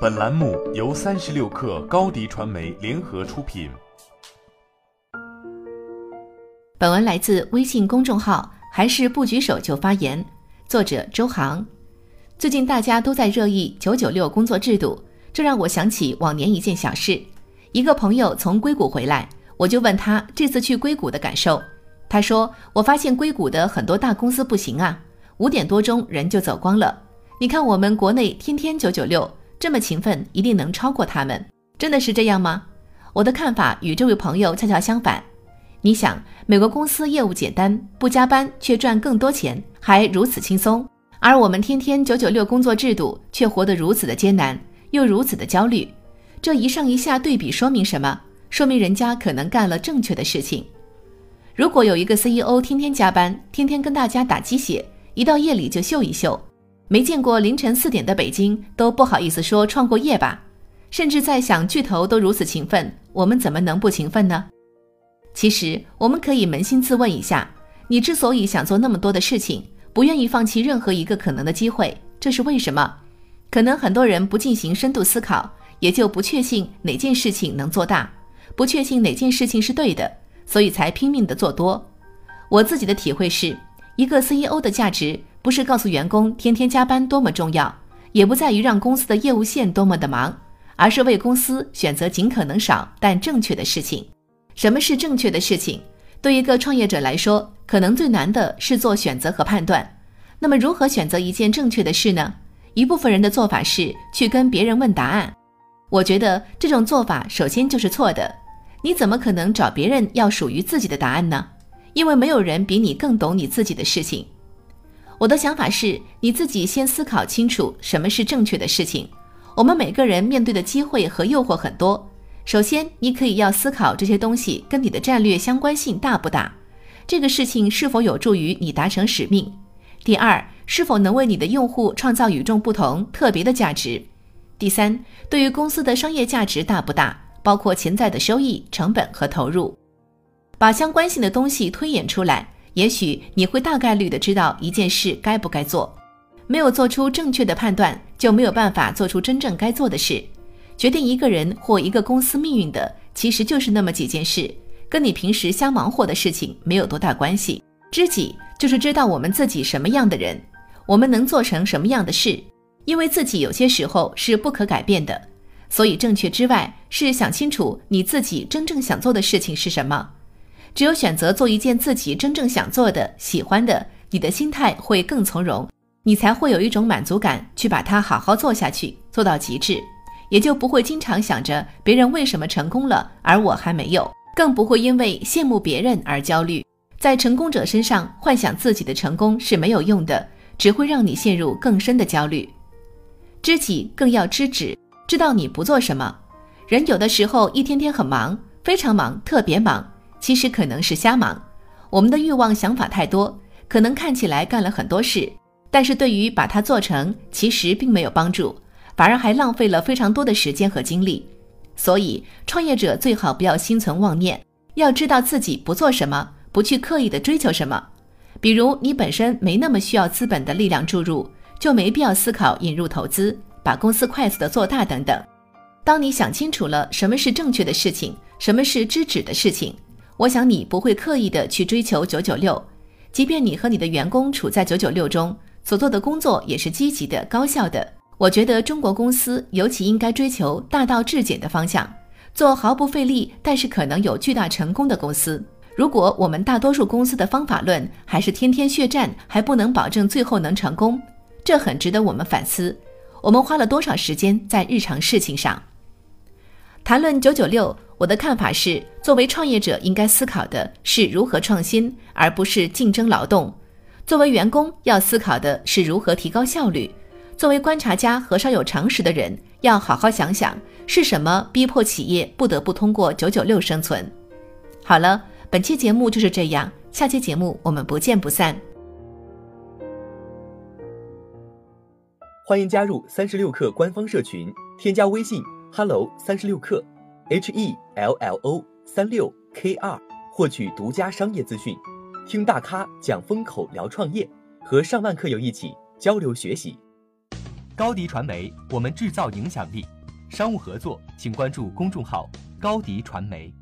本栏目由三十六氪高低传媒联合出品。本文来自微信公众号“还是不举手就发言”，作者周航。最近大家都在热议九九六工作制度，这让我想起往年一件小事。一个朋友从硅谷回来，我就问他这次去硅谷的感受。他说：“我发现硅谷的很多大公司不行啊，五点多钟人就走光了。你看我们国内天天九九六。”这么勤奋，一定能超过他们，真的是这样吗？我的看法与这位朋友恰恰相反。你想，美国公司业务简单，不加班却赚更多钱，还如此轻松，而我们天天九九六工作制度却活得如此的艰难，又如此的焦虑。这一上一下对比说明什么？说明人家可能干了正确的事情。如果有一个 CEO 天天加班，天天跟大家打鸡血，一到夜里就秀一秀。没见过凌晨四点的北京都不好意思说创过业吧？甚至在想巨头都如此勤奋，我们怎么能不勤奋呢？其实我们可以扪心自问一下：你之所以想做那么多的事情，不愿意放弃任何一个可能的机会，这是为什么？可能很多人不进行深度思考，也就不确信哪件事情能做大，不确信哪件事情是对的，所以才拼命的做多。我自己的体会是，一个 CEO 的价值。不是告诉员工天天加班多么重要，也不在于让公司的业务线多么的忙，而是为公司选择尽可能少但正确的事情。什么是正确的事情？对一个创业者来说，可能最难的是做选择和判断。那么，如何选择一件正确的事呢？一部分人的做法是去跟别人问答案。我觉得这种做法首先就是错的。你怎么可能找别人要属于自己的答案呢？因为没有人比你更懂你自己的事情。我的想法是，你自己先思考清楚什么是正确的事情。我们每个人面对的机会和诱惑很多。首先，你可以要思考这些东西跟你的战略相关性大不大，这个事情是否有助于你达成使命。第二，是否能为你的用户创造与众不同、特别的价值。第三，对于公司的商业价值大不大，包括潜在的收益、成本和投入。把相关性的东西推演出来。也许你会大概率的知道一件事该不该做，没有做出正确的判断，就没有办法做出真正该做的事。决定一个人或一个公司命运的，其实就是那么几件事，跟你平时瞎忙活的事情没有多大关系。知己就是知道我们自己什么样的人，我们能做成什么样的事，因为自己有些时候是不可改变的。所以正确之外，是想清楚你自己真正想做的事情是什么。只有选择做一件自己真正想做的、喜欢的，你的心态会更从容，你才会有一种满足感，去把它好好做下去，做到极致，也就不会经常想着别人为什么成功了，而我还没有，更不会因为羡慕别人而焦虑。在成功者身上幻想自己的成功是没有用的，只会让你陷入更深的焦虑。知己更要知止，知道你不做什么。人有的时候一天天很忙，非常忙，特别忙。其实可能是瞎忙，我们的欲望想法太多，可能看起来干了很多事，但是对于把它做成，其实并没有帮助，反而还浪费了非常多的时间和精力。所以，创业者最好不要心存妄念，要知道自己不做什么，不去刻意的追求什么。比如，你本身没那么需要资本的力量注入，就没必要思考引入投资，把公司快速的做大等等。当你想清楚了什么是正确的事情，什么是知止的事情。我想你不会刻意的去追求九九六，即便你和你的员工处在九九六中，所做的工作也是积极的、高效的。我觉得中国公司尤其应该追求大道至简的方向，做毫不费力但是可能有巨大成功的公司。如果我们大多数公司的方法论还是天天血战，还不能保证最后能成功，这很值得我们反思。我们花了多少时间在日常事情上？谈论九九六。我的看法是，作为创业者应该思考的是如何创新，而不是竞争劳动；作为员工要思考的是如何提高效率；作为观察家和稍有常识的人，要好好想想是什么逼迫企业不得不通过九九六生存。好了，本期节目就是这样，下期节目我们不见不散。欢迎加入三十六氪官方社群，添加微信 hello 三十六氪。h e l l o 三六 k 二获取独家商业资讯，听大咖讲风口聊创业，和上万客友一起交流学习。高迪传媒，我们制造影响力。商务合作，请关注公众号高迪传媒。